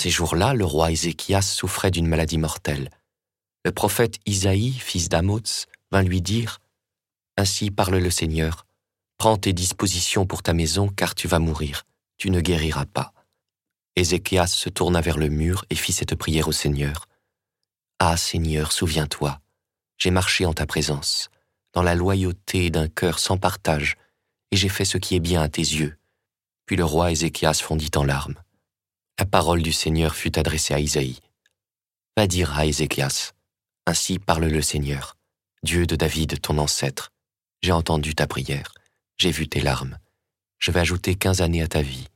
ces jours-là, le roi Ézéchias souffrait d'une maladie mortelle. Le prophète Isaïe, fils d'Amoz, vint lui dire Ainsi parle le Seigneur, prends tes dispositions pour ta maison, car tu vas mourir, tu ne guériras pas. Ézéchias se tourna vers le mur et fit cette prière au Seigneur. Ah Seigneur, souviens-toi, j'ai marché en ta présence, dans la loyauté d'un cœur sans partage, et j'ai fait ce qui est bien à tes yeux. Puis le roi Ézéchias fondit en larmes. La parole du Seigneur fut adressée à Isaïe. Va dire à Ézéchias, Ainsi parle le Seigneur, Dieu de David, ton ancêtre. J'ai entendu ta prière, j'ai vu tes larmes. Je vais ajouter quinze années à ta vie.